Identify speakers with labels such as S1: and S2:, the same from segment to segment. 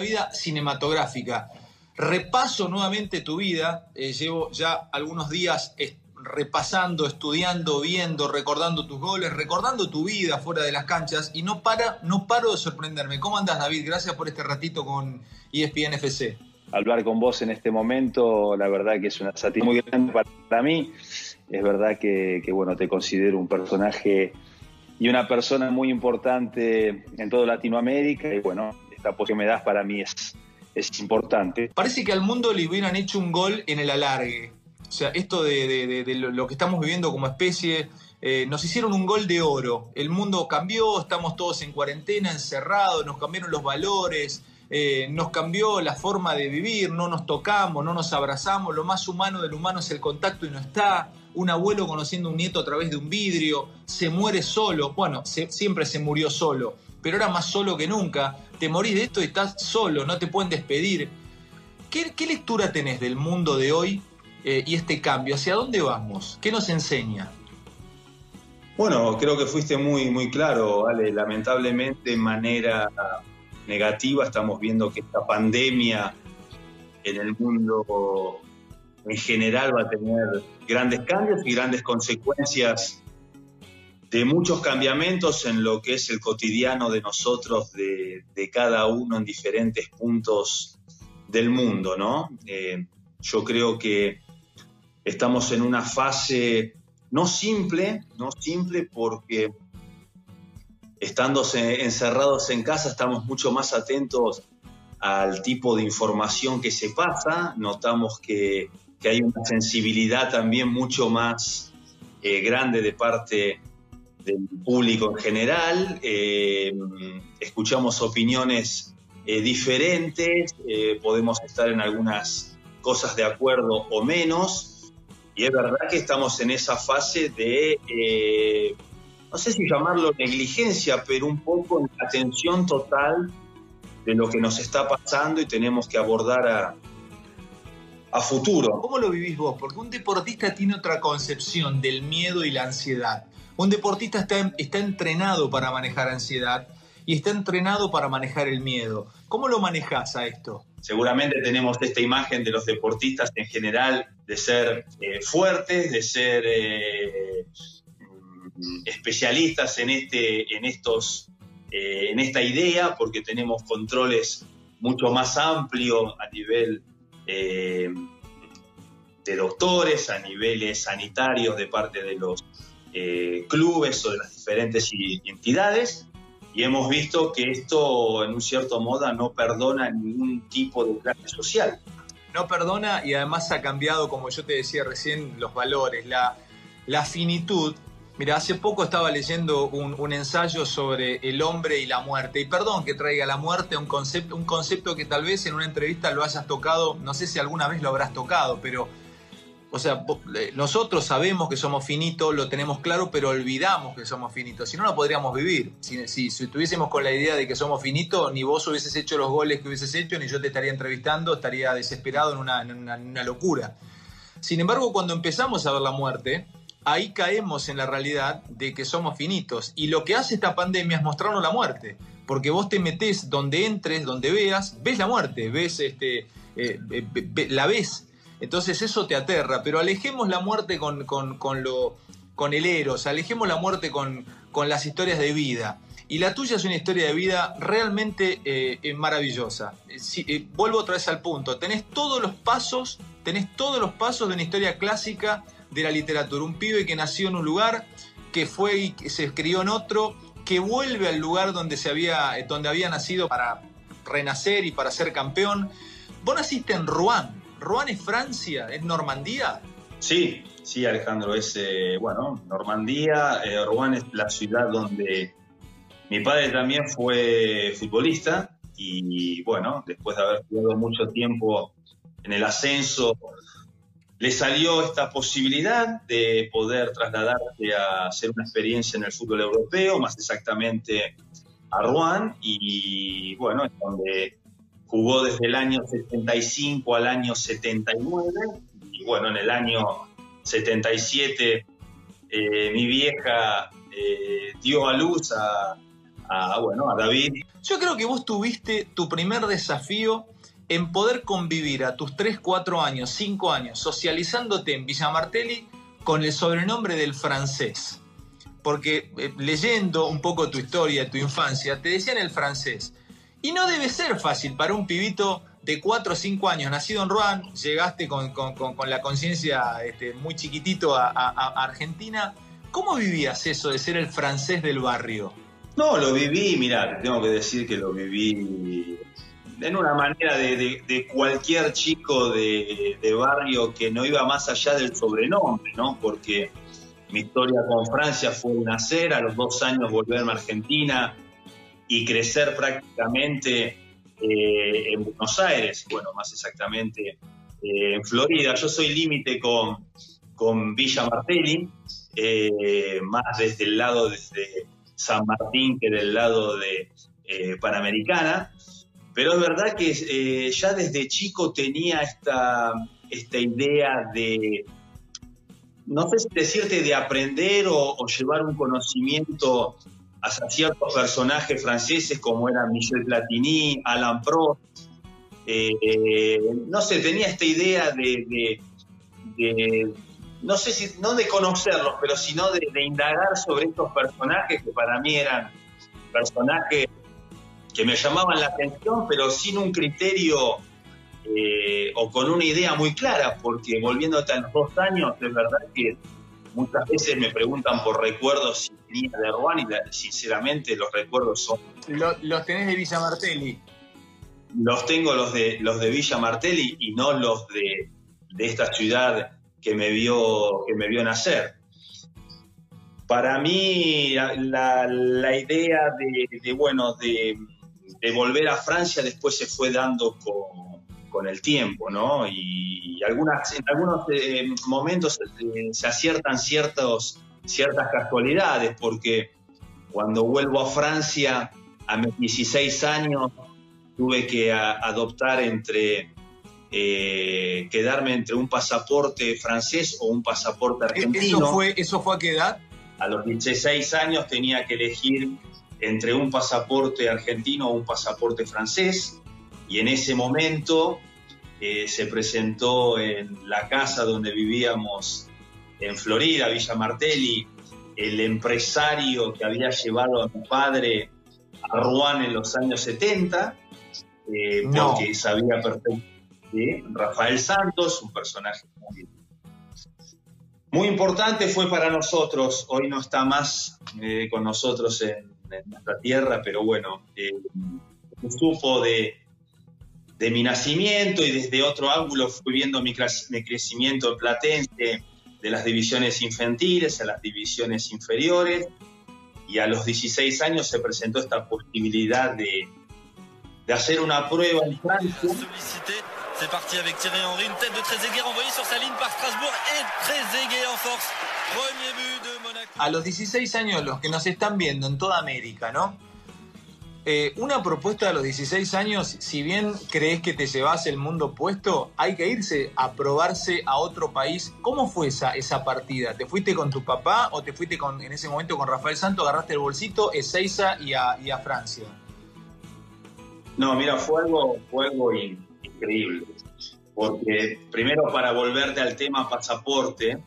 S1: vida cinematográfica. Repaso nuevamente tu vida, eh, llevo ya algunos días repasando, estudiando, viendo, recordando tus goles, recordando tu vida fuera de las canchas y no para, no paro de sorprenderme. ¿Cómo andas, David? Gracias por este ratito con ESPN FC.
S2: Hablar con vos en este momento, la verdad que es una satisfacción muy grande para mí. Es verdad que, bueno, te considero un personaje y una persona muy importante en toda Latinoamérica y bueno, esta que me das para mí es, es importante.
S1: Parece que al mundo le hubieran hecho un gol en el alargue. O sea, esto de, lo que estamos viviendo como especie, eh, nos hicieron un gol de oro. El mundo cambió, estamos todos en cuarentena, encerrados, nos cambiaron los valores, eh, nos cambió la forma de vivir, no nos tocamos, no nos abrazamos, lo más humano del humano es el contacto y no está. Un abuelo conociendo a un nieto a través de un vidrio, se muere solo, bueno, siempre se murió solo, pero ahora más solo que nunca. Te morís de esto y estás solo, no te pueden despedir. ¿Qué, lectura tenés del mundo de hoy eh, y este cambio? ¿Hacia dónde vamos? ¿Qué nos enseña?
S3: Bueno, creo que fuiste muy, muy claro, Ale. Lamentablemente, de manera negativa, estamos viendo que esta pandemia en el mundo en general va a tener grandes cambios y grandes consecuencias de muchos cambiamientos en lo que es el cotidiano de nosotros, de, cada uno en diferentes puntos del mundo, ¿no? Eh, yo creo que Estamos en una fase no simple, no simple porque estando encerrados en casa estamos mucho más atentos al tipo de información que se pasa, notamos que, hay una sensibilidad también mucho más eh, grande de parte del público en general, eh, escuchamos opiniones eh, diferentes, podemos estar en algunas cosas de acuerdo o menos, y es verdad que estamos en esa fase de, eh, no sé si llamarlo negligencia, pero un poco en atención total de lo que nos está pasando y tenemos que abordar a, a futuro.
S1: ¿Cómo lo vivís vos? Porque un deportista tiene otra concepción del miedo y la ansiedad. Un deportista está, está entrenado para manejar ansiedad y está entrenado para manejar el miedo. ¿Cómo lo manejas a esto?
S3: Seguramente tenemos esta imagen de los deportistas en general de ser eh, fuertes, de ser eh, especialistas en, este, en, estos, eh, en esta idea, porque tenemos controles mucho más amplios a nivel de doctores, a niveles sanitarios de parte de los clubes o de las diferentes entidades y hemos visto que esto, en un cierto modo, no perdona ningún tipo de clase social.
S1: No perdona y además ha cambiado, como yo te decía recién, los valores, la, la finitud. Mira, hace poco estaba leyendo un, un, ensayo sobre el hombre y la muerte. Y perdón que traiga la muerte, un concepto, un concepto que tal vez en una entrevista lo hayas tocado, no sé si alguna vez lo habrás tocado, pero o sea, eh, nosotros sabemos que somos finitos, lo tenemos claro, pero olvidamos que somos finitos. Si no, no podríamos vivir. Si, si, estuviésemos con la idea de que somos finitos, ni vos hubieses hecho los goles que hubieses hecho, ni yo te estaría entrevistando, estaría desesperado en una, en una locura. Sin embargo, cuando empezamos a ver la muerte, ahí caemos en la realidad de que somos finitos. Y lo que hace esta pandemia es mostrarnos la muerte. Porque vos te metés donde entres, donde veas, ves la muerte, ves este, eh, la ves entonces eso te aterra, pero alejemos la muerte con, lo, con el eros, alejemos la muerte con, las historias de vida. Y la tuya es una historia de vida realmente eh, eh, maravillosa. Eh, vuelvo otra vez al punto. Tenés todos los pasos, tenés todos los pasos de una historia clásica de la literatura. Un pibe que nació en un lugar, que fue y que se crió en otro, que vuelve al lugar donde, se había, donde había nacido para renacer y para ser campeón. Vos naciste en Rouen, ¿Rouen es Francia? ¿Es Normandía?
S3: Sí, sí, Alejandro, es, eh, bueno, Normandía, eh, Rouen es la ciudad donde mi padre también fue futbolista y, bueno, después de haber jugado mucho tiempo en el ascenso, le salió esta posibilidad de poder trasladarse a hacer una experiencia en el fútbol europeo, más exactamente a Rouen, y bueno, es donde jugó desde el año 75 al año 79 y bueno, en el año 77 eh, mi vieja eh, dio a luz a, bueno, a David.
S1: Yo creo que vos tuviste tu primer desafío en poder convivir a tus 3, 4 años, 5 años, socializándote en Villa Martelli con el sobrenombre del francés. Porque eh, leyendo un poco tu historia, tu infancia, te decían el francés. Y no debe ser fácil para un pibito de 4 o 5 años, nacido en Rouen, llegaste con, la conciencia este, muy chiquitito a, Argentina. ¿Cómo vivías eso de ser el francés del barrio?
S3: No, lo viví, mira, tengo que decir que lo viví en una manera de, cualquier chico de, barrio que no iba más allá del sobrenombre, ¿no? Porque mi historia con Francia fue nacer, a los dos años volverme a Argentina y crecer prácticamente eh, en Buenos Aires, bueno, más exactamente eh, en Florida. Yo soy límite con, con Villa Martelli, eh, más desde el lado de San Martín que del lado de Panamericana. Pero es verdad que ya desde chico tenía esta, esta idea de, no sé si decirte, de aprender o, llevar un conocimiento hacia ciertos personajes franceses como eran Michel Platini, Alain Prost. Eh, no sé, tenía esta idea de, no sé si, no de conocerlos, pero sino de, de indagar sobre estos personajes que para mí eran personajes que me llamaban la atención, pero sin un criterio eh, o con una idea muy clara, porque volviéndote a los dos años, es verdad que muchas veces me preguntan por recuerdos si tenía de Rouen y sinceramente los recuerdos son...
S1: Los, tenés de Villa Martelli.
S3: Los tengo los de, los de Villa Martelli y no los de, esta ciudad que me vio, que me vio nacer. Para mí la, idea de, bueno, de, de volver a Francia después se fue dando con, el tiempo, ¿no? Y, algunas, en algunos eh, momentos eh, se aciertan ciertos, ciertas casualidades, porque cuando vuelvo a Francia a mis 16 años tuve que adoptar entre eh, quedarme entre un pasaporte francés o un pasaporte ¿E-, argentino.
S1: ¿Eso fue, ¿Eso fue a qué edad?
S3: A los 16 años tenía que elegir entre un pasaporte argentino o un pasaporte francés y en ese momento eh, se presentó en la casa donde vivíamos en Florida, Villa Martelli, el empresario que había llevado a mi padre a Rouen en los años 70, eh, porque sabía perfectamente, Rafael Santos, un personaje muy, muy, importante fue para nosotros, hoy no está más eh, con nosotros en, en nuestra tierra, pero bueno, eh, supo de, de, mi nacimiento y desde otro ángulo fui viendo mi, crecimiento en Platense, de las divisiones infantiles a las divisiones inferiores, y a los 16 años se presentó esta posibilidad de, de hacer una prueba en Francia. C'est parti avec Thierry Henry, une tête de Trezeguet envoyée sur sa ligne par Strasbourg et Trezeguet en force. Premier but de Monaco.
S1: A los 16 años, los que nos están viendo en toda América, ¿no? Eh, una propuesta a los 16 años, si bien crees que te llevas el mundo puesto, hay que irse a probarse a otro país. ¿Cómo fue esa, esa partida? ¿Te fuiste con tu papá o te fuiste con, en ese momento con Rafael Santo, agarraste el bolsito, Ezeiza y a, y a Francia?
S3: No, mira, fue algo, fue algo increíble. Porque primero para volverte al tema pasaporte,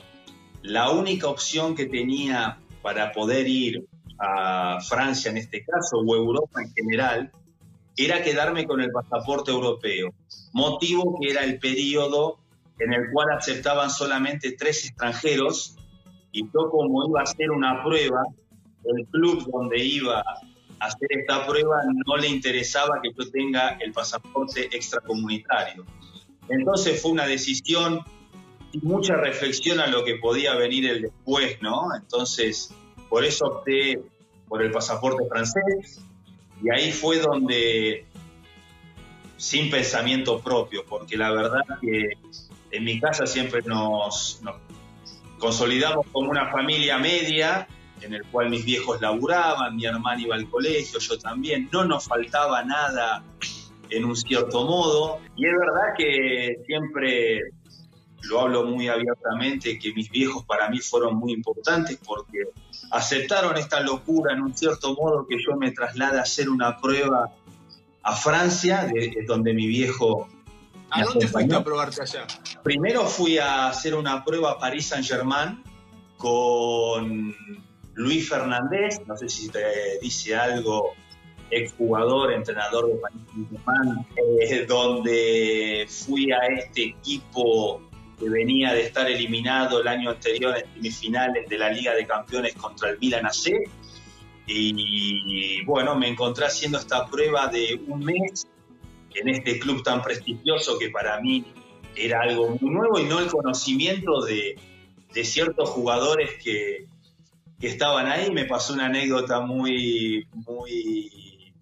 S3: la única opción que tenía para poder ir a Francia en este caso, o Europa en general, era quedarme con el pasaporte europeo, motivo que era el periodo en el cual aceptaban solamente tres extranjeros y yo como iba a hacer una prueba, el club donde iba a hacer esta prueba no le interesaba que yo tenga el pasaporte extracomunitario. Entonces fue una decisión y mucha reflexión a lo que podía venir el después, ¿no? Entonces, por eso opté por el pasaporte francés y ahí fue donde, sin pensamiento propio, porque la verdad que en mi casa siempre nos, consolidamos como una familia media en el cual mis viejos laburaban, mi hermana iba al colegio, yo también, no nos faltaba nada en un cierto modo. Y es verdad que siempre lo hablo muy abiertamente, que mis viejos para mí fueron muy importantes porque aceptaron esta locura en un cierto modo que yo me traslade a hacer una prueba a Francia, de, donde mi viejo...
S1: ¿A dónde fuiste a probarte allá?
S3: Primero fui a hacer una prueba a París Saint-Germain con Luis Fernández, no sé si te dice algo, exjugador, entrenador de París Saint-Germain, eh, donde fui a este equipo que venía de estar eliminado el año anterior en semifinales de la Liga de Campeones contra el Milan AC. Y bueno, me encontré haciendo esta prueba de un mes en este club tan prestigioso que para mí era algo muy nuevo y no el conocimiento de, ciertos jugadores que, estaban ahí. Me pasó una anécdota muy, muy,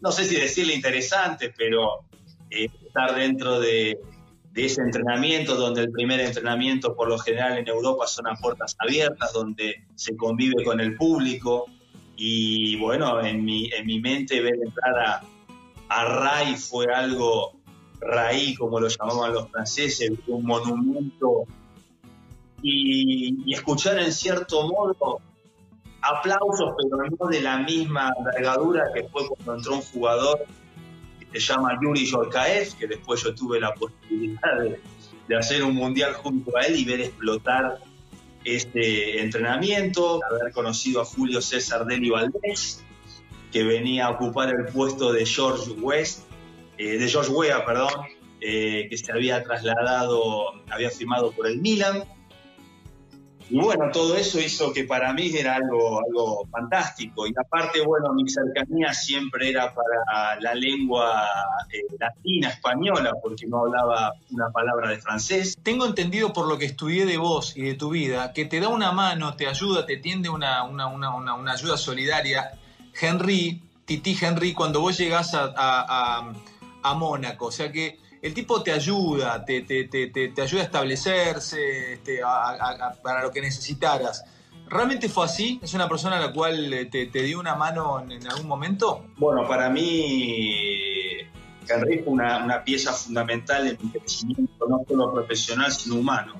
S3: no sé si decirle interesante, pero eh, estar dentro de, de ese entrenamiento, donde el primer entrenamiento por lo general en Europa son a puertas abiertas, donde se convive con el público. Y bueno, en mi, en mi mente ver entrar a, a Ray fue algo, Ray como lo llamaban los franceses, un monumento. Y, y escuchar en cierto modo aplausos, pero no de la misma envergadura que fue cuando entró un jugador se llama Yuri Yorkaev, que después yo tuve la posibilidad de, hacer un mundial junto a él y ver explotar este entrenamiento, haber conocido a Julio César Deli Valdés, que venía a ocupar el puesto de George West, eh, de George Weah, perdón, eh, que se había trasladado, había firmado por el Milan y bueno, todo eso hizo que para mí era algo, algo fantástico. Y aparte, bueno, mi cercanía siempre era para la lengua eh, latina, española, porque no hablaba una palabra de francés.
S1: Tengo entendido por lo que estudié de vos y de tu vida, que te da una mano, te ayuda, te tiende una, una, una, una ayuda solidaria. Henry, Titi Henry, cuando vos llegás a, a, a Mónaco, o sea que el tipo te ayuda, te, te, te, te ayuda a establecerse este, para lo que necesitaras. ¿Realmente fue así? ¿Es una persona a la cual eh, te, dio una mano en, algún momento?
S3: Bueno, para mí, Henry fue una, una, pieza fundamental en mi crecimiento, no solo profesional, sino humano.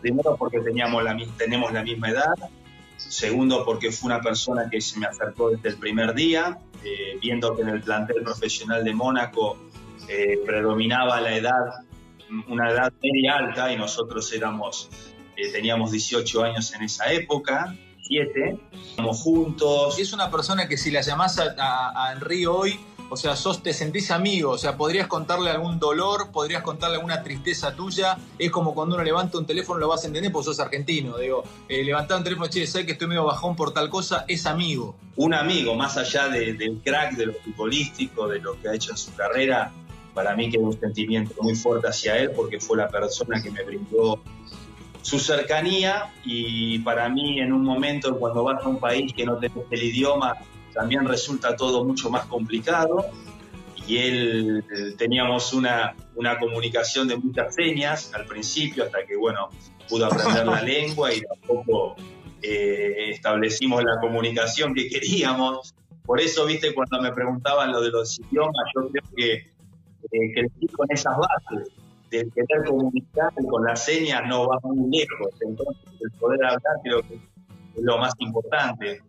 S3: Primero porque teníamos la, tenemos la misma edad, segundo porque fue una persona que se me acercó desde el primer día, eh, viendo que en el plantel profesional de Mónaco eh, predominaba la edad, una edad media alta, y nosotros éramos, eh, teníamos 18 años en esa época, 7, estamos juntos.
S1: Es una persona que si la llamás a, a, Henry hoy, o sea, sos, te sentís amigo, o sea, podrías contarle algún dolor, podrías contarle alguna tristeza tuya. Es como cuando uno levanta un teléfono, lo vas a entender porque sos argentino. Digo, eh, levantar un teléfono, che, sé que estoy medio bajón por tal cosa, es amigo.
S3: Un amigo, más allá del crack, de lo futbolístico, de lo que ha hecho en su carrera, para mí quedó un sentimiento muy fuerte hacia él porque fue la persona que me brindó su cercanía y para mí en un momento cuando vas a un país que no tenés el idioma también resulta todo mucho más complicado y él teníamos una, una comunicación de muchas señas al principio hasta que bueno pudo aprender la lengua y tampoco eh, establecimos la comunicación que queríamos. Por eso viste cuando me preguntaban lo de los idiomas yo creo que eh, crecí con esas bases. De querer comunicar con las señas no va muy lejos. Entonces, el poder hablar creo que es lo más importante.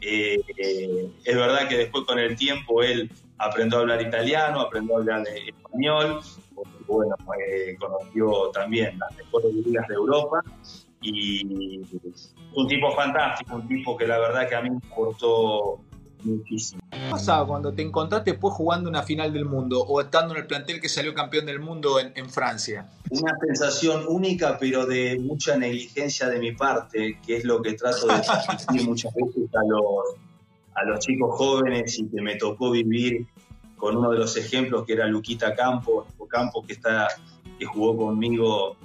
S3: Eh, eh, es verdad que después con el tiempo él aprendió a hablar italiano, aprendió a hablar español, porque bueno, conoció también las mejores ligas de Europa y un tipo fantástico, un tipo que la verdad que a mí me aportó muchísimo.
S1: ¿Qué pasaba cuando te encontraste después jugando una final del mundo o estando en el plantel que salió campeón del mundo en, Francia?
S3: Una sensación única, pero de mucha negligencia de mi parte, que es lo que trato de transmitir muchas veces a los, a los chicos jóvenes y que me tocó vivir con uno de los ejemplos que era Luquita Campos, Campos que, está, que jugó conmigo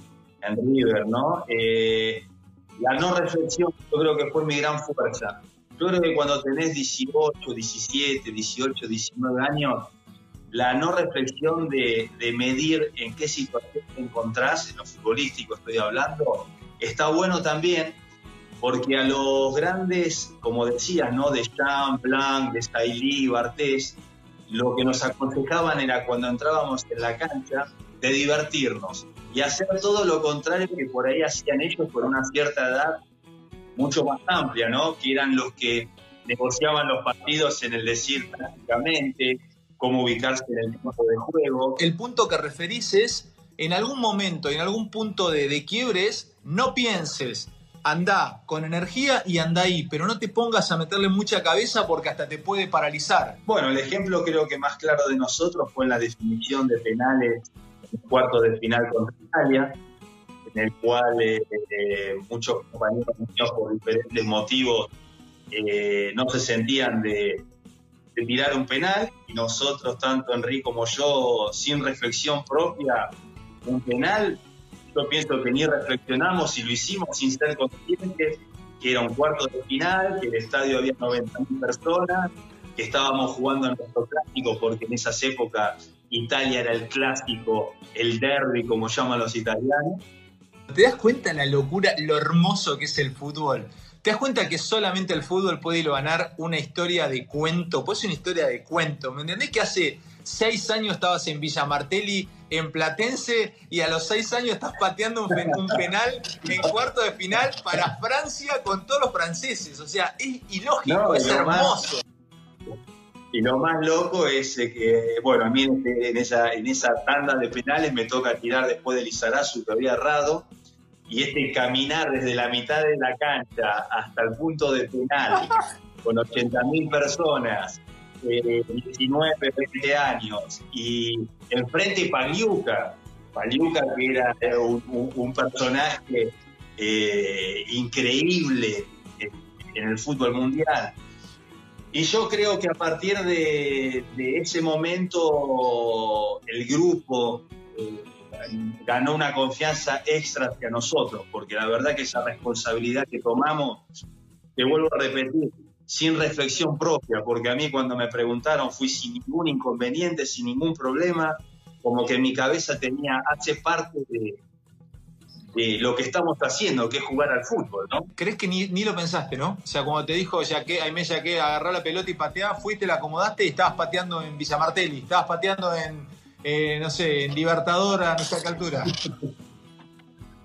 S3: en River, ¿no? Eh, la no reflexión yo creo que fue mi gran fuerza yo creo que cuando tenés 18, 17, 18, 19 años, la no reflexión de, medir en qué situación te encontrás, en lo futbolístico estoy hablando, está bueno también porque a los grandes, como decías, ¿no? de Jean, Blanc, de Stailly, Bartés, lo que nos aconsejaban era cuando entrábamos en la cancha, de divertirnos y hacer todo lo contrario que por ahí hacían ellos por una cierta edad mucho más amplia, ¿no? Que eran los que negociaban los partidos en el decir prácticamente cómo ubicarse en el campo de juego.
S1: El punto que referís es, en algún momento, en algún punto de, de quiebres, no pienses, anda con energía y anda ahí, pero no te pongas a meterle mucha cabeza porque hasta te puede paralizar.
S3: Bueno, el ejemplo creo que más claro de nosotros fue en la definición de penales en el cuarto de final contra Italia, en el cual eh, muchos compañeros por diferentes motivos eh, no se sentían de, de, tirar un penal y nosotros, tanto Enrique como yo, sin reflexión propia, un penal, yo pienso que ni reflexionamos y lo hicimos sin ser conscientes que era un cuarto de final, que el estadio había 90.000 personas, que estábamos jugando en nuestro clásico porque en esas épocas Italia era el clásico, el derby como llaman los italianos
S1: ¿Te das cuenta la locura, lo hermoso que es el fútbol? ¿Te das cuenta que solamente el fútbol puede ganar una historia de cuento? Pues una historia de cuento. ¿Me entendés que hace seis años estabas en Villa Martelli, en Platense, y a los seis años estás pateando un, un penal en cuarto de final para Francia con todos los franceses? O sea, es ilógico, no, es hermoso.
S3: Más, y lo más loco es que, bueno, a mí en, en, esa, en esa tanda de penales me toca tirar después del Izarazu que había errado y este caminar desde la mitad de la cancha hasta el punto de penal con 80.000 personas, eh, 19, 20 años, y enfrente Paliuca, Paliuca que era un, un, un personaje eh, increíble en el fútbol mundial. Y yo creo que a partir de, de ese momento el grupo, eh, ganó una confianza extra hacia nosotros, porque la verdad que esa responsabilidad que tomamos, te vuelvo a repetir, sin reflexión propia, porque a mí cuando me preguntaron fui sin ningún inconveniente, sin ningún problema, como que mi cabeza tenía, hace parte de, lo que estamos haciendo, que es jugar al fútbol, ¿no?
S1: ¿Crees que ni, ni lo pensaste, no? O sea, cuando te dijo ya que Aime ya que agarrar la pelota y patear, fuiste, la acomodaste y estabas pateando en Villa Martelli, estabas pateando en, eh, no sé, en Libertadora, a qué altura.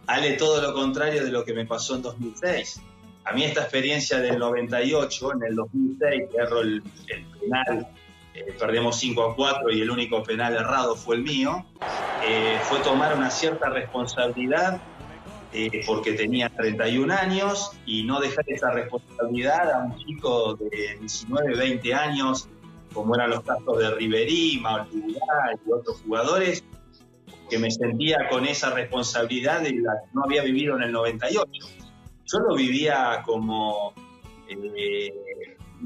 S3: Ale, todo lo contrario de lo que me pasó en 2006. A mí esta experiencia del 98, en el 2006, erro el, el penal, eh, perdemos 5 a 4 y el único penal errado fue el mío, eh, fue tomar una cierta responsabilidad eh, porque tenía 31 años y no dejar esa responsabilidad a un chico de 19, 20 años como eran los casos de Riverí, Maulidá y otros jugadores, que me sentía con esa responsabilidad de la que no había vivido en el 98. Yo lo vivía como... Eh,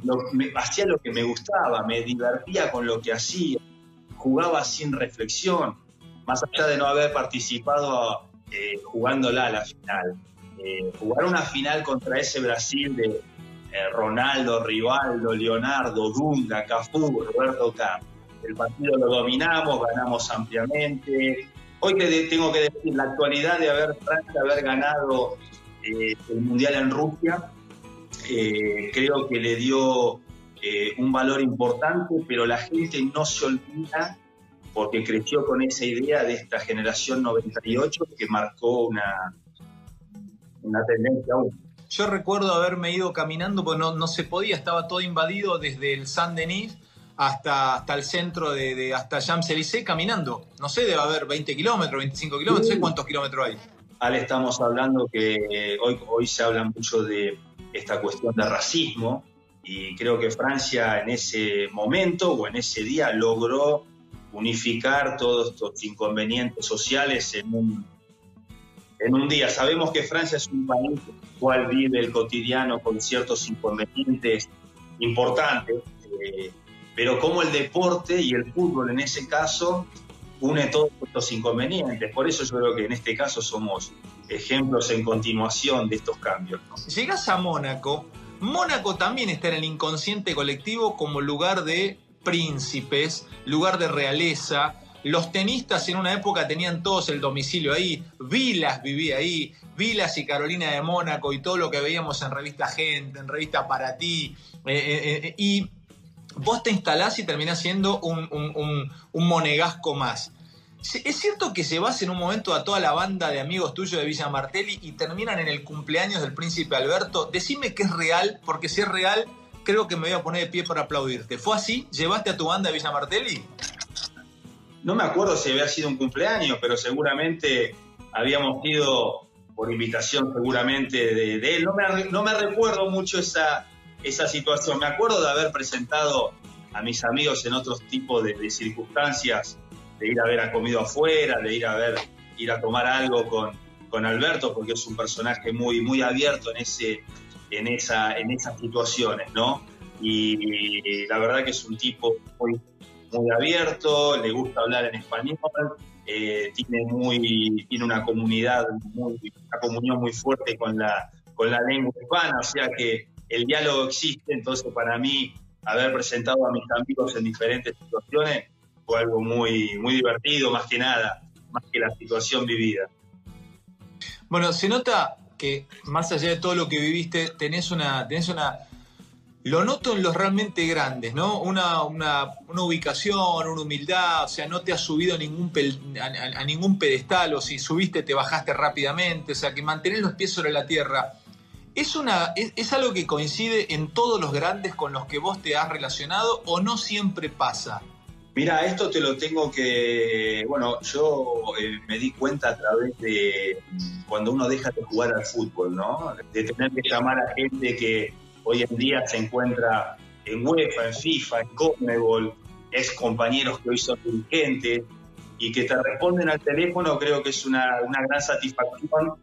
S3: lo, me, hacía lo que me gustaba, me divertía con lo que hacía, jugaba sin reflexión, más allá de no haber participado eh, jugándola a la final. Eh, jugar una final contra ese Brasil de, eh, Ronaldo, Rivaldo, Leonardo, Dunga, Cafú, Roberto Carlos. El partido lo dominamos, ganamos ampliamente. Hoy tengo que decir, la actualidad de haber ganado eh, el Mundial en Rusia, eh, creo que le dio un valor importante, pero la gente no se olvida porque creció con esa idea de esta generación 98 que marcó una, una tendencia única.
S1: Yo recuerdo haberme ido caminando, porque no, no se podía, estaba todo invadido desde el Saint Denis hasta, hasta el centro de, de hasta Champs-Élysées caminando. No sé, debe haber 20 kilómetros, 25 kilómetros, no sé cuántos kilómetros hay.
S3: Ale, estamos hablando que hoy, hoy se habla mucho de esta cuestión de racismo y creo que Francia en ese momento o en ese día logró unificar todos estos inconvenientes sociales en un en un día. Sabemos que Francia es un país cual vive el cotidiano con ciertos inconvenientes importantes, eh, pero como el deporte y el fútbol en ese caso une todos estos inconvenientes. Por eso yo creo que en este caso somos ejemplos en continuación de estos cambios. ¿no?
S1: Llegas a Mónaco, Mónaco también está en el inconsciente colectivo como lugar de príncipes, lugar de realeza, los tenistas en una época tenían todos el domicilio ahí, Vilas vivía ahí, Vilas y Carolina de Mónaco y todo lo que veíamos en revista Gente, en revista Para Ti, eh, eh, eh, y vos te instalás y terminás siendo un, monegasco más. ¿Es cierto que llevas en un momento a toda la banda de amigos tuyos de Villa Martelli y terminan en el cumpleaños del príncipe Alberto? Decime que es real, porque si es real, creo que me voy a poner de pie para aplaudirte. ¿Fue así? ¿Llevaste a tu banda de Villa Martelli?
S3: No me acuerdo si había sido un cumpleaños, pero seguramente habíamos ido por invitación seguramente de, él. No me, no me, recuerdo mucho esa, esa situación. Me acuerdo de haber presentado a mis amigos en otros tipos de, circunstancias, de ir a ver a comido afuera, de ir a ver, ir a tomar algo con, con Alberto, porque es un personaje muy, muy abierto en, ese, en, esa, en esas situaciones, ¿no? Y, la verdad que es un tipo muy, muy abierto, le gusta hablar en español, eh, tiene, muy, tiene una comunidad, muy, una comunión muy fuerte con la, con la lengua hispana, o sea que el diálogo existe, entonces para mí haber presentado a mis amigos en diferentes situaciones fue algo muy, muy divertido, más que nada, más que la situación vivida.
S1: Bueno, se nota que más allá de todo lo que viviste, tenés una, tenés una lo noto en los realmente grandes, ¿no? Una, ubicación, una humildad, o sea, no te has subido a ningún, a, ningún pedestal, o si subiste te bajaste rápidamente, o sea, que mantener los pies sobre la tierra. ¿Es, una, es, algo que coincide en todos los grandes con los que vos te has relacionado o no siempre pasa?
S3: Mira, esto te lo tengo que, bueno, yo eh, me di cuenta a través de cuando uno deja de jugar al fútbol, ¿no? De tener que llamar a gente que hoy en día se encuentra en UEFA, en FIFA, en Conmebol, es compañeros que hoy son dirigentes y que te responden al teléfono, creo que es una, una gran satisfacción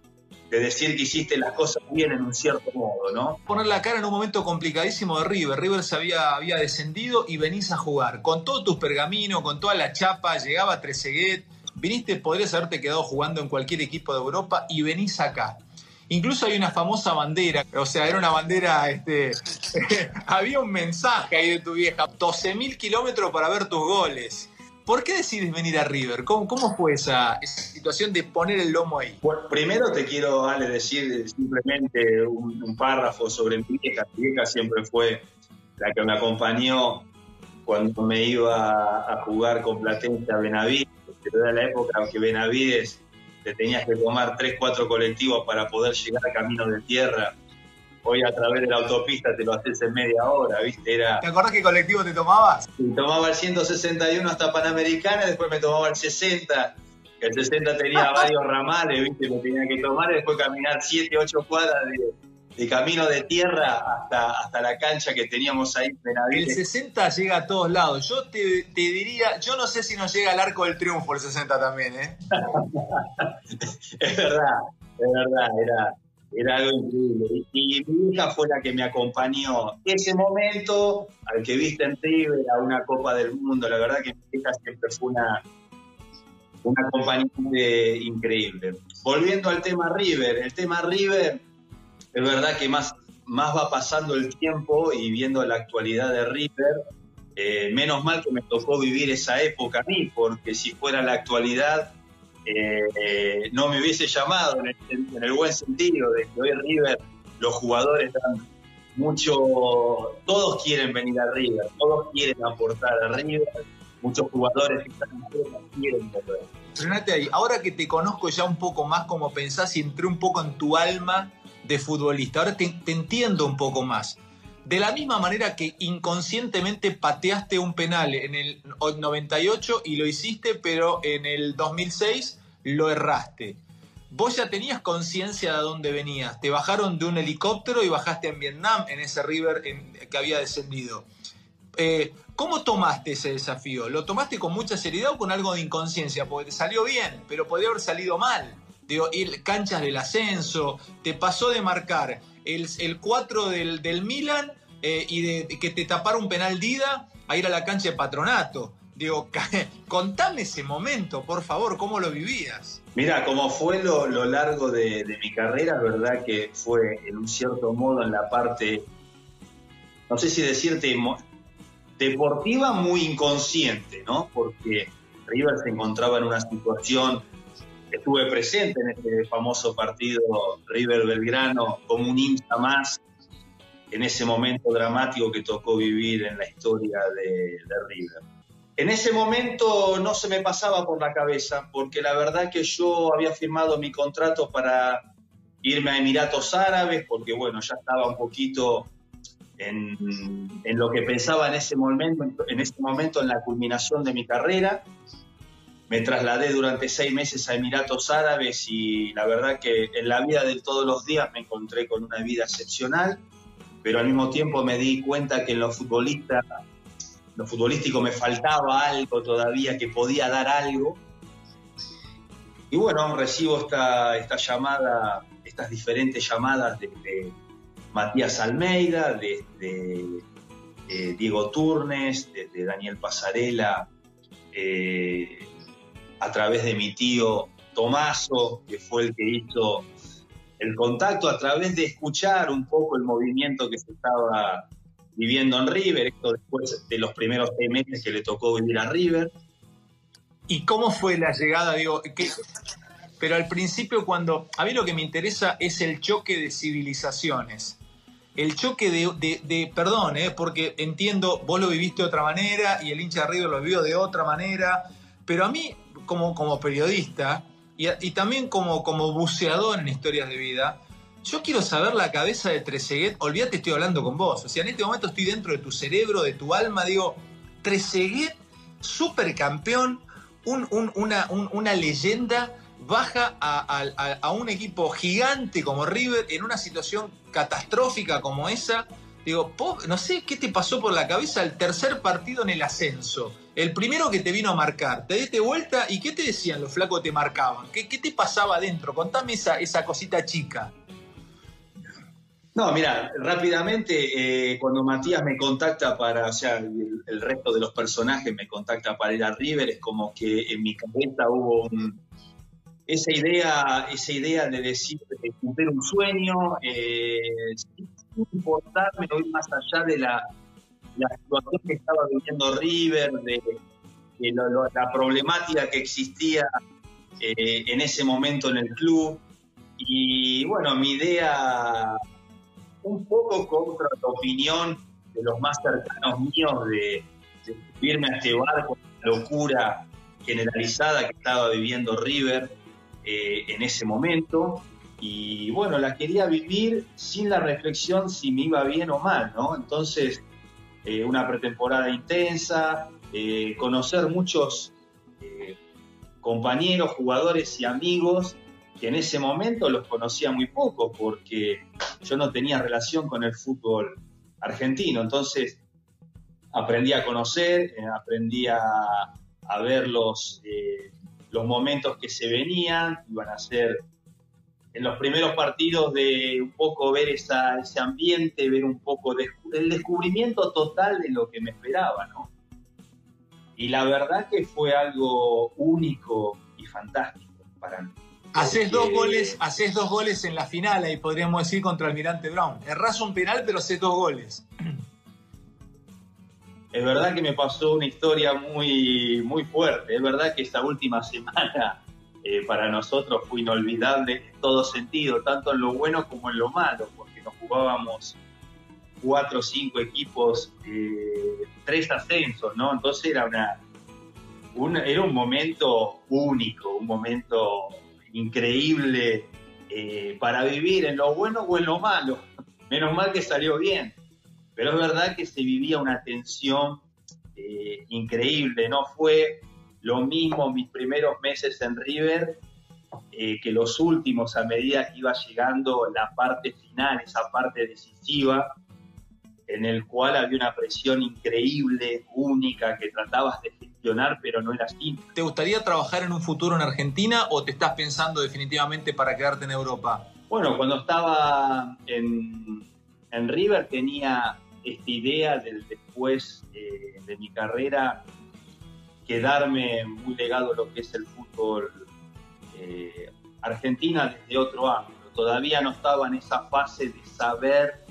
S3: de decir que hiciste las cosas bien en un cierto modo, ¿no?
S1: Poner la cara en un momento complicadísimo de River. River se había, había descendido y venís a jugar. Con todos tus pergaminos, con toda la chapa, llegaba Trezeguet, viniste, podrías haberte quedado jugando en cualquier equipo de Europa y venís acá. Incluso hay una famosa bandera, o sea, era una bandera, este, había un mensaje ahí de tu vieja, 12.000 kilómetros para ver tus goles. ¿Por qué decides venir a River? ¿Cómo, cómo fue esa, situación de poner el lomo ahí?
S3: Bueno, primero te quiero, Ale, decir simplemente un, párrafo sobre mi vieja. Mi vieja siempre fue la que me acompañó cuando me iba a jugar con Platense a Benavides, pero era la época en que Benavides te tenías que tomar tres, cuatro colectivos para poder llegar a camino de tierra. Hoy a través de la autopista te lo haces en media hora, ¿viste? Era...
S1: ¿Te acordás qué colectivo te tomabas?
S3: tomaba el 161 hasta Panamericana, y después me tomaba el 60. El 60 tenía varios ramales, ¿viste? Lo tenía que tomar y después caminar 7, 8 cuadras de, de camino de tierra hasta, hasta la cancha que teníamos ahí.
S1: El 60 llega a todos lados. Yo te, te, diría, yo no sé si nos llega al arco del triunfo el 60 también, ¿eh?
S3: es verdad, es verdad, era, era algo increíble. Y, mi hija fue la que me acompañó ese momento al que viste en River, a una Copa del Mundo. La verdad que mi hija siempre fue una, una compañía increíble. Volviendo al tema River, el tema River es verdad que más, más va pasando el tiempo y viendo la actualidad de River, eh, menos mal que me tocó vivir esa época a mí, porque si fuera la actualidad eh, no me hubiese llamado en el, buen sentido de que hoy River, los jugadores dan mucho, todos quieren venir a River, todos quieren aportar a River, muchos jugadores que están en quieren volver.
S1: Ahí, ahora que te conozco ya un poco más como pensás y entré un poco en tu alma de futbolista. Ahora te, entiendo un poco más. De la misma manera que inconscientemente pateaste un penal en el 98 y lo hiciste, pero en el 2006 lo erraste. Vos ya tenías conciencia de dónde venías. Te bajaron de un helicóptero y bajaste en Vietnam, en ese river que había descendido. Eh, ¿Cómo tomaste ese desafío? ¿Lo tomaste con mucha seriedad o con algo de inconsciencia? Porque te salió bien, pero podría haber salido mal. Digo, el, canchas del ascenso, te pasó de marcar el, el 4 del, del Milan eh, y de, que te tapara un penal Dida a ir a la cancha de patronato. Digo, contame ese momento, por favor, ¿cómo lo vivías?
S3: Mira, como fue lo, lo largo de, de, mi carrera, verdad que fue en un cierto modo en la parte, no sé si decirte, deportiva muy inconsciente, ¿no? Porque River se encontraba en una situación estuve presente en este famoso partido River Belgrano como un hincha más en ese momento dramático que tocó vivir en la historia de, River. En ese momento no se me pasaba por la cabeza, porque la verdad que yo había firmado mi contrato para irme a Emiratos Árabes, porque bueno, ya estaba un poquito en, en, lo que pensaba en ese, momento, en ese momento, en la culminación de mi carrera. Me trasladé durante seis meses a Emiratos Árabes y la verdad que en la vida de todos los días me encontré con una vida excepcional, pero al mismo tiempo me di cuenta que en lo futbolista lo futbolístico me faltaba algo todavía, que podía dar algo. Y bueno, recibo esta, llamada, estas diferentes llamadas de, Matías Almeida, de, Diego Turnes, de, Daniel Pasarela, eh, a través de mi tío Tomaso, que fue el que hizo el contacto, a través de escuchar un poco el movimiento que se estaba viviendo en River, esto después de los primeros seis meses que le tocó vivir a River.
S1: ¿Y cómo fue la llegada? Digo, pero al principio cuando... A mí lo que me interesa es el choque de civilizaciones. El choque de... perdón, ¿eh? porque entiendo, vos lo viviste de otra manera y el hincha de River lo vivió de otra manera, pero a mí como, como periodista y, también como, como buceador en historias de vida, yo quiero saber la cabeza de Trezeguet. Olvídate, estoy hablando con vos. O sea, en este momento estoy dentro de tu cerebro, de tu alma. Digo, Trezeguet, supercampeón, una, leyenda, baja a, un equipo gigante como River en una situación catastrófica como esa. Digo, no sé qué te pasó por la cabeza el tercer partido en el ascenso. El primero que te vino a marcar. Te diste vuelta y ¿qué te decían los flacos te marcaban? ¿Qué, qué te pasaba adentro? Contame esa, esa cosita chica.
S3: No, mira, rápidamente, eh, cuando Matías me contacta para, o sea, el, resto de los personajes me contacta para ir a River, es como que en mi cabeza hubo esa idea, esa idea de decir, de cumplir un sueño, eh, sin importarme ir más allá de la, situación que estaba viviendo River, de, la problemática que existía eh, en ese momento en el club. Y bueno, mi idea un poco contra la opinión de los más cercanos míos de, subirme a este barco, la locura generalizada que estaba viviendo River eh, en ese momento. Y bueno, la quería vivir sin la reflexión si me iba bien o mal, ¿no? Entonces, eh, una pretemporada intensa, eh, conocer muchos compañeros, jugadores y amigos que en ese momento los conocía muy poco porque yo no tenía relación con el fútbol argentino. Entonces aprendí a conocer, eh, aprendí a, ver los, eh, los momentos que se venían, iban a ser en los primeros partidos de un poco ver esa, ese ambiente, ver un poco de, el descubrimiento total de lo que me esperaba, ¿no? Y la verdad que fue algo único y fantástico para mí.
S1: Haces dos goles, haces dos goles en la final, ahí podríamos decir, contra Almirante Brown. Errás un penal, pero haces dos goles.
S3: Es verdad que me pasó una historia muy, muy fuerte. Es verdad que esta última semana eh, para nosotros fue inolvidable en todo sentido, tanto en lo bueno como en lo malo, porque nos jugábamos cuatro o cinco equipos, eh, tres ascensos, ¿no? Entonces era una, era un momento único, un momento increíble eh, para vivir en lo bueno o en lo malo. Menos mal que salió bien. Pero es verdad que se vivía una tensión increíble. No fue lo mismo mis primeros meses en River eh, que los últimos a medida que iba llegando la parte final, esa parte decisiva, en el cual había una presión increíble, única, que tratabas de gestionar, pero no era así.
S1: ¿Te gustaría trabajar en un futuro en Argentina o te estás pensando definitivamente para quedarte en Europa?
S3: Bueno, cuando estaba en, River tenía esta idea del después eh, de mi carrera quedarme muy legado a lo que es el fútbol eh, argentina desde otro ángulo. Todavía no estaba en esa fase de saber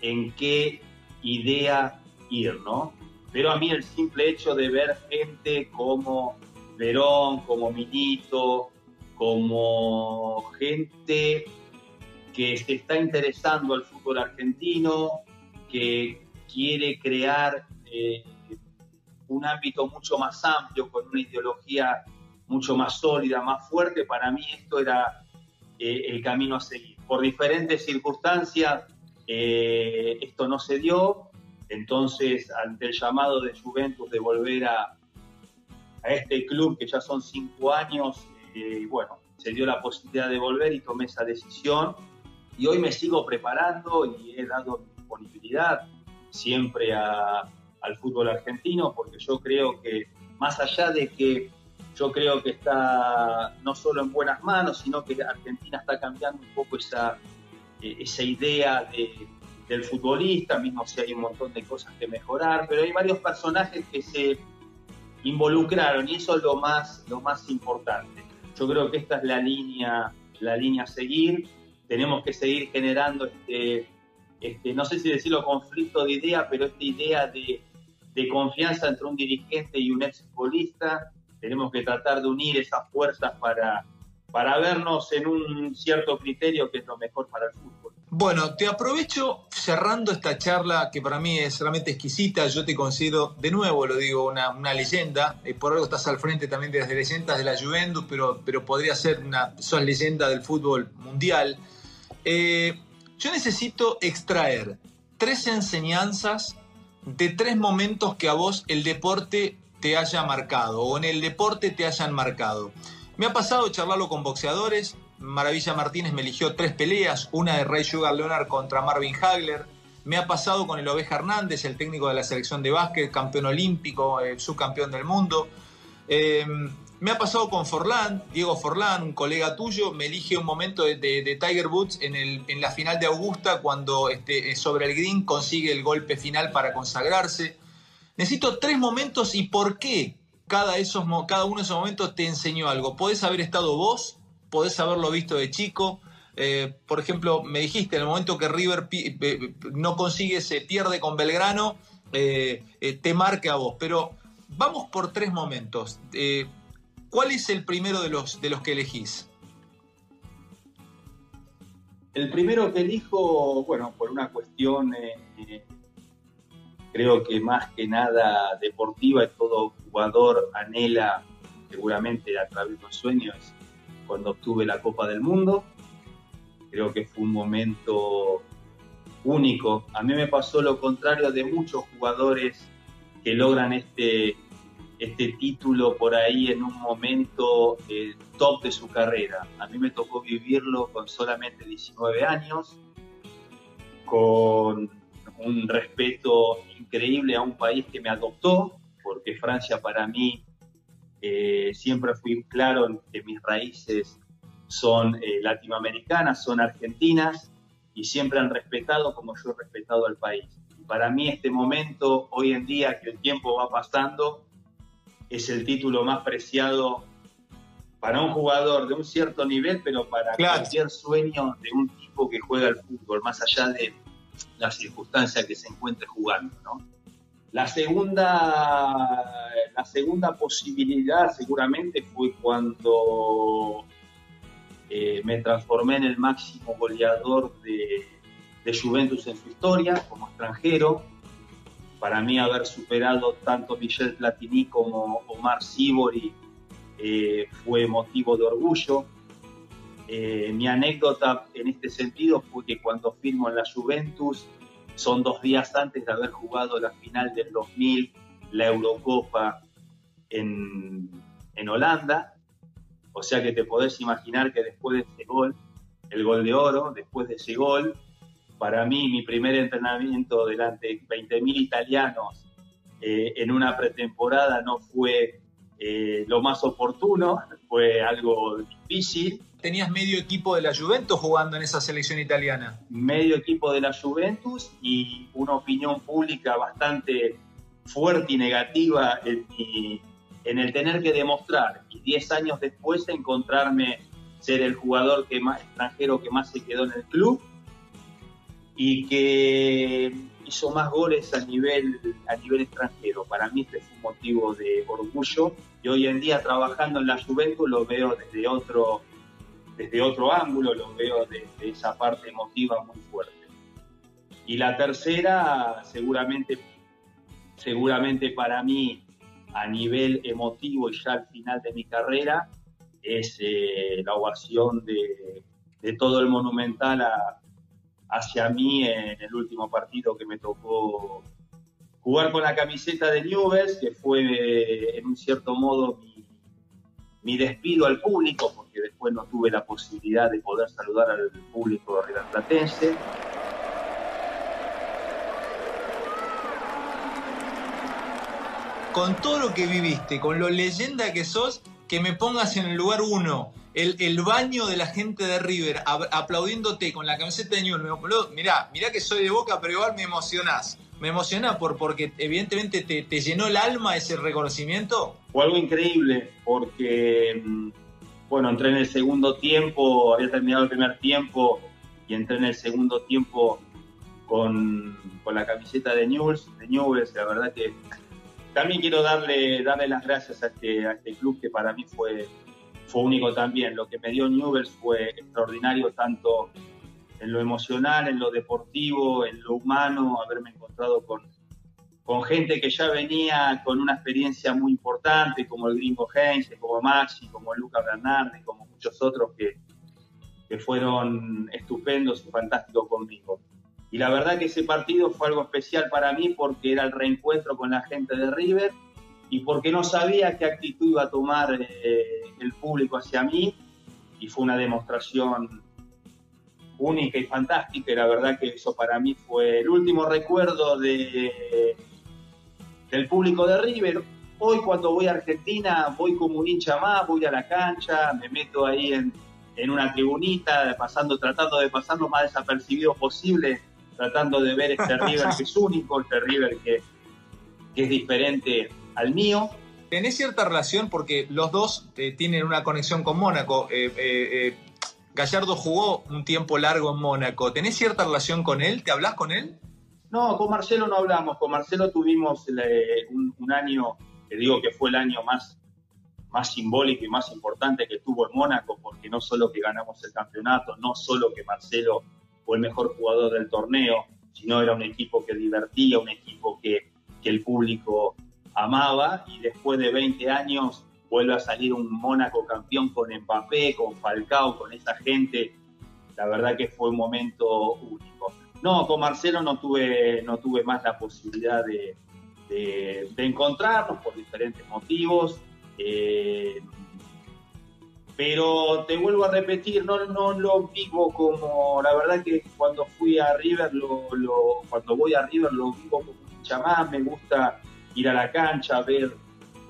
S3: en qué idea ir, ¿no? Pero a mí el simple hecho de ver gente como Verón, como Minito, como gente que se está interesando al fútbol argentino, que quiere crear eh, un ámbito mucho más amplio, con una ideología mucho más sólida, más fuerte, para mí esto era eh, el camino a seguir. Por diferentes circunstancias, eh, esto no se dio, entonces ante el llamado de Juventus de volver a, a este club, que ya son cinco años, eh, bueno, se dio la posibilidad de volver y tomé esa decisión. Y hoy me sigo preparando y he dado disponibilidad siempre al fútbol argentino, porque yo creo que más allá de que yo creo que está no solo en buenas manos, sino que Argentina está cambiando un poco esa, eh, esa idea del futbolista, mismo si hay un montón de cosas que mejorar, pero hay varios personajes que se involucraron y eso es lo más, lo más importante. Yo creo que esta es la línea, la línea a seguir. Tenemos que seguir generando este, este, no sé si decirlo conflicto de idea, pero esta idea de, de confianza entre un dirigente y un ex futbolista. Tenemos que tratar de unir esas fuerzas para, para vernos en un cierto criterio que es lo mejor para el fútbol.
S1: Bueno, te aprovecho cerrando esta charla que para mí es realmente exquisita. Yo te considero, de nuevo lo digo, una, una leyenda. Eh, por algo estás al frente también de las leyendas de la Juventus, pero, pero podría ser una, sos leyenda del fútbol mundial. Eh, yo necesito extraer tres enseñanzas de tres momentos que a vos el deporte te haya marcado o en el deporte te hayan marcado. Me ha pasado charlarlo con boxeadores. Maravilla Martínez me eligió tres peleas, una de Ray Sugar Leonard contra Marvin Hagler. Me ha pasado con el Oveja Hernández, el técnico de la selección de básquet, campeón olímpico, eh, subcampeón del mundo. Em, me ha pasado con Forlán, Diego Forlán, un colega tuyo, me elige un momento de, Tiger Woods en, la final de Augusta cuando este, sobre el green consigue el golpe final para consagrarse. Necesito tres momentos y por qué cada, cada uno de esos momentos te enseñó algo. Podés haber estado vos, podés haberlo visto de chico. Eh, por ejemplo, me dijiste en el momento que River no consigue, se pierde con Belgrano, eh, eh, te marca a vos. Pero vamos por tres momentos. ¿Cuál es el primero de los, de los que elegís?
S3: El primero que elijo, bueno, por una cuestión creo que más que nada deportiva, todo jugador anhela seguramente a través de los sueños cuando obtuve la Copa del Mundo. Creo que fue un momento único. A mí me pasó lo contrario de muchos jugadores que logran este, este título por ahí en un momento eh, top de su carrera. A mí me tocó vivirlo con solamente 19 años, con un respeto increíble a un país que me adoptó, porque Francia para mí eh, siempre fui claro en que mis raíces son eh, latinoamericanas, son argentinas y siempre han respetado como yo he respetado al país. Para mí este momento, hoy en día que el tiempo va pasando, es el título más preciado para un jugador de un cierto nivel, pero para cualquier sueño de un tipo que juega al fútbol, más allá de la circunstancia que se encuentre jugando. ¿no? La, segunda, la segunda posibilidad seguramente fue cuando eh, me transformé en el máximo goleador de, de Juventus en su historia como extranjero. Para mí haber superado tanto Michel Platini como Omar Sibori eh, fue motivo de orgullo. Eh, mi anécdota en este sentido fue que cuando firmo en la Juventus, son dos días antes de haber jugado la final del 2000, la Eurocopa en, en Holanda. O sea que te podés imaginar que después de ese gol, el gol de oro, después de ese gol, para mí mi primer entrenamiento delante de 20.000 italianos eh, en una pretemporada no fue eh, lo más oportuno, fue algo difícil.
S1: Tenías medio equipo de la Juventus jugando en esa selección italiana.
S3: Medio equipo de la Juventus y una opinión pública bastante fuerte y negativa en, en el tener que demostrar y 10 años después encontrarme ser el jugador que más extranjero que más se quedó en el club y que hizo más goles a nivel, a nivel extranjero. Para mí este fue un motivo de orgullo y hoy en día trabajando en la Juventus lo veo desde otro, desde otro ángulo, lo veo desde esa parte emotiva muy fuerte. Y la tercera, seguramente, seguramente para mí a nivel emotivo y ya al final de mi carrera es eh, la ovación de, todo el Monumental hacia mí en el último partido que me tocó jugar con la camiseta de Newell's, que fue en un cierto modo mi, despido al público, porque después no tuve la posibilidad de poder saludar al público Platense.
S1: con todo lo que viviste, con lo leyenda que sos, que me pongas en el lugar uno, el, el baño de la gente de River, aplaudiéndote con la camiseta de Newell. Mirá, mirá que soy de boca, pero igual me emocionás. Me emociona por, porque evidentemente te, te llenó el alma ese reconocimiento.
S3: Fue algo increíble, porque, mm, bueno, entré en el segundo tiempo, había terminado el primer tiempo y entré en el segundo tiempo con, con la camiseta de Newell's, de Newell's, la verdad que también quiero darle, darle las gracias a este, a este club que para mí fue, fue único también. Lo que me dio Newell's fue extraordinario tanto en lo emocional, en lo deportivo, en lo humano, haberme encontrado con, con gente que ya venía con una experiencia muy importante, como el gringo Heinz, como Maxi, como Luca Bernardi, como muchos otros que, que fueron estupendos y fantásticos conmigo. Y la verdad que ese partido fue algo especial para mí porque era el reencuentro con la gente de River y porque no sabía qué actitud iba a tomar eh, el público hacia mí y fue una demostración única y fantástica y la verdad que eso para mí fue el último recuerdo de, del público de River. Hoy cuando voy a Argentina voy como un hincha más, voy a la cancha, me meto ahí en, en una tribunita, pasando, tratando de pasar lo más desapercibido posible tratando de ver este River que es único, este River que, es diferente al mío.
S1: Tenés cierta relación porque los dos eh, tienen una conexión con Mónaco. Eh, eh, Gallardo jugó un tiempo largo en Mónaco. ¿Tenés cierta relación con él? ¿Te hablas con él?
S3: No, con Marcelo no hablamos. Con Marcelo tuvimos un, año, que digo que fue el año más, más simbólico y más importante que tuvo en Mónaco, porque no solo que ganamos el campeonato, no solo que Marcelo fue el mejor jugador del torneo, sino era un equipo que divertía, un equipo que, el público amaba y después de 20 años vuelve a salir un Mónaco campeón con Mbappé, con Falcao, con esa gente. La verdad que fue un momento único. No, con Marcelo no tuve, no tuve más la posibilidad de, encontrarnos por diferentes motivos. Eh, pero te vuelvo a repetir, no, no lo vivo como, la verdad que cuando fui a River, lo, cuando voy a River lo vivo como un chamán, me gusta ir a la cancha, ver,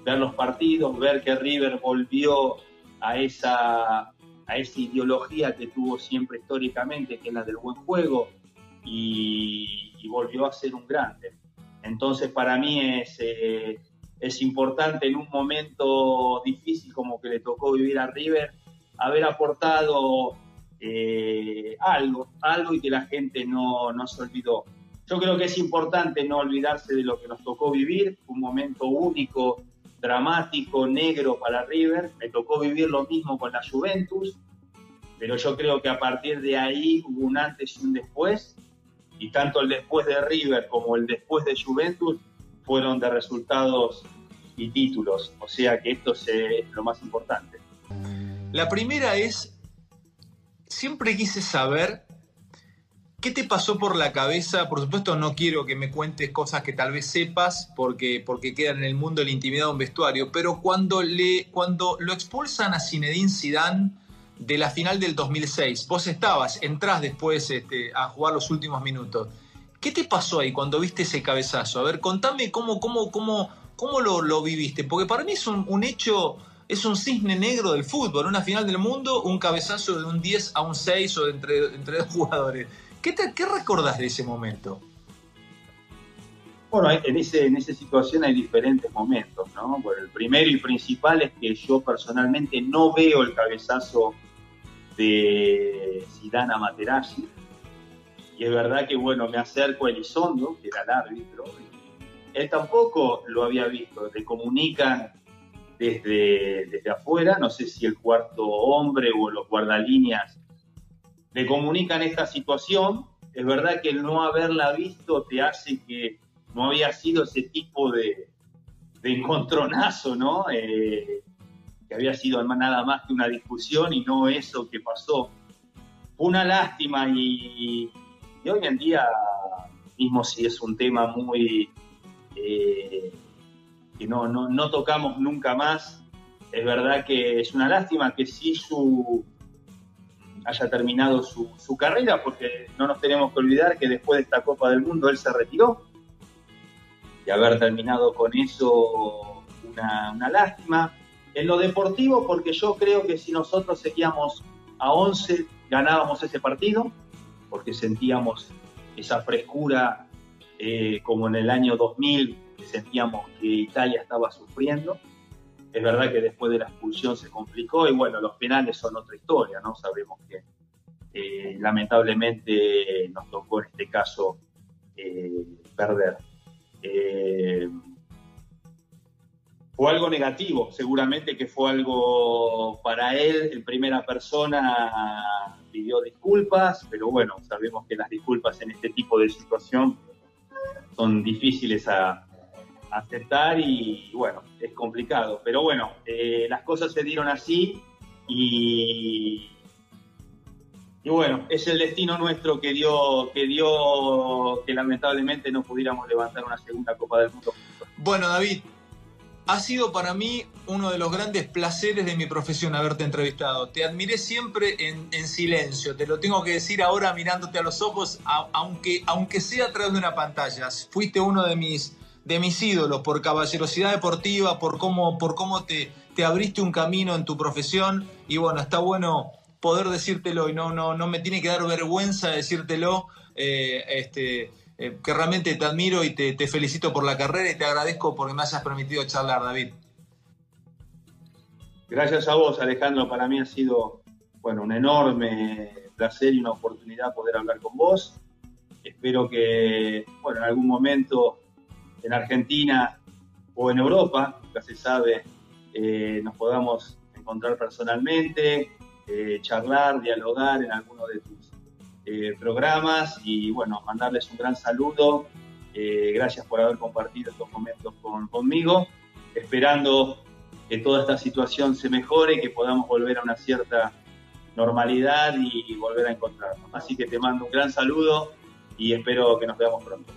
S3: ver los partidos, ver que River volvió a esa, a esa ideología que tuvo siempre históricamente, que es la del buen juego, y, volvió a ser un grande. Entonces para mí es... Eh, es importante en un momento difícil como que le tocó vivir a River, haber aportado eh, algo, algo y que la gente no, no se olvidó. Yo creo que es importante no olvidarse de lo que nos tocó vivir, un momento único, dramático, negro para River. Me tocó vivir lo mismo con la Juventus, pero yo creo que a partir de ahí hubo un antes y un después, y tanto el después de River como el después de Juventus fueron de resultados y títulos. O sea que esto es lo más importante.
S1: La primera es, siempre quise saber qué te pasó por la cabeza. Por supuesto no quiero que me cuentes cosas que tal vez sepas porque, porque quedan en el mundo de la intimidad de un vestuario, pero cuando, le, cuando lo expulsan a Zinedine Zidane de la final del 2006, vos estabas, entrás después este, a jugar los últimos minutos. ¿Qué te pasó ahí cuando viste ese cabezazo? A ver, contame cómo, cómo, cómo, cómo lo, viviste, porque para mí es un, hecho, es un cisne negro del fútbol, una final del mundo, un cabezazo de un 10 a un 6 o entre, entre dos jugadores. ¿Qué, te, ¿Qué recordás de ese momento?
S3: Bueno, en, ese, en esa situación hay diferentes momentos, ¿no? Bueno, el primero y principal es que yo personalmente no veo el cabezazo de Zidane a Materazzi, y es verdad que, bueno, me acerco a Elizondo, que era el árbitro, él tampoco lo había visto. Le comunican desde, desde afuera, no sé si el cuarto hombre o los guardalíneas le comunican esta situación. Es verdad que el no haberla visto te hace que no había sido ese tipo de, encontronazo, ¿no? Eh, que había sido nada más que una discusión y no eso que pasó. Fue una lástima y, hoy en día, mismo si es un tema muy eh, que no, no, no, tocamos nunca más, es verdad que es una lástima que sí su, haya terminado su, su carrera, porque no nos tenemos que olvidar que después de esta Copa del Mundo él se retiró y haber terminado con eso una, una lástima. En lo deportivo, porque yo creo que si nosotros seguíamos a 11, ganábamos ese partido, porque sentíamos esa frescura eh, como en el año 2000, que sentíamos que Italia estaba sufriendo. Es verdad que después de la expulsión se complicó y bueno, los penales son otra historia, ¿no? Sabemos que eh, lamentablemente nos tocó en este caso eh, perder. Eh, fue algo negativo, seguramente que fue algo para él en primera persona, pidió disculpas, pero bueno, sabemos que las disculpas en este tipo de situación son difíciles a, aceptar y bueno, es complicado. Pero bueno, eh, las cosas se dieron así y, y bueno, es el destino nuestro que dio, que dio que lamentablemente no pudiéramos levantar una segunda Copa del Mundo.
S1: Bueno, David, ha sido para mí uno de los grandes placeres de mi profesión haberte entrevistado. Te admiré siempre en, en silencio, te lo tengo que decir ahora mirándote a los ojos, aunque, aunque sea a través de una pantalla. Fuiste uno de mis, de mis ídolos por caballerosidad deportiva, por cómo, por cómo te, te abriste un camino en tu profesión y bueno, está bueno poder decírtelo y no, no, no me tiene que dar vergüenza decírtelo, eh, este, eh, que realmente te admiro y te, felicito por la carrera y te agradezco porque me hayas permitido charlar, David.
S3: Gracias a vos, Alejandro. Para mí ha sido bueno, un enorme placer y una oportunidad poder hablar con vos. Espero que bueno, en algún momento en Argentina o en Europa, ya se sabe, eh, nos podamos encontrar personalmente, eh, charlar, dialogar en alguno de tus eh, programas y bueno, mandarles un gran saludo. Gracias por haber compartido estos momentos conmigo, esperando que toda esta situación se mejore, que podamos volver a una cierta normalidad y volver a encontrarnos. Así que te mando un gran saludo y espero que nos veamos pronto.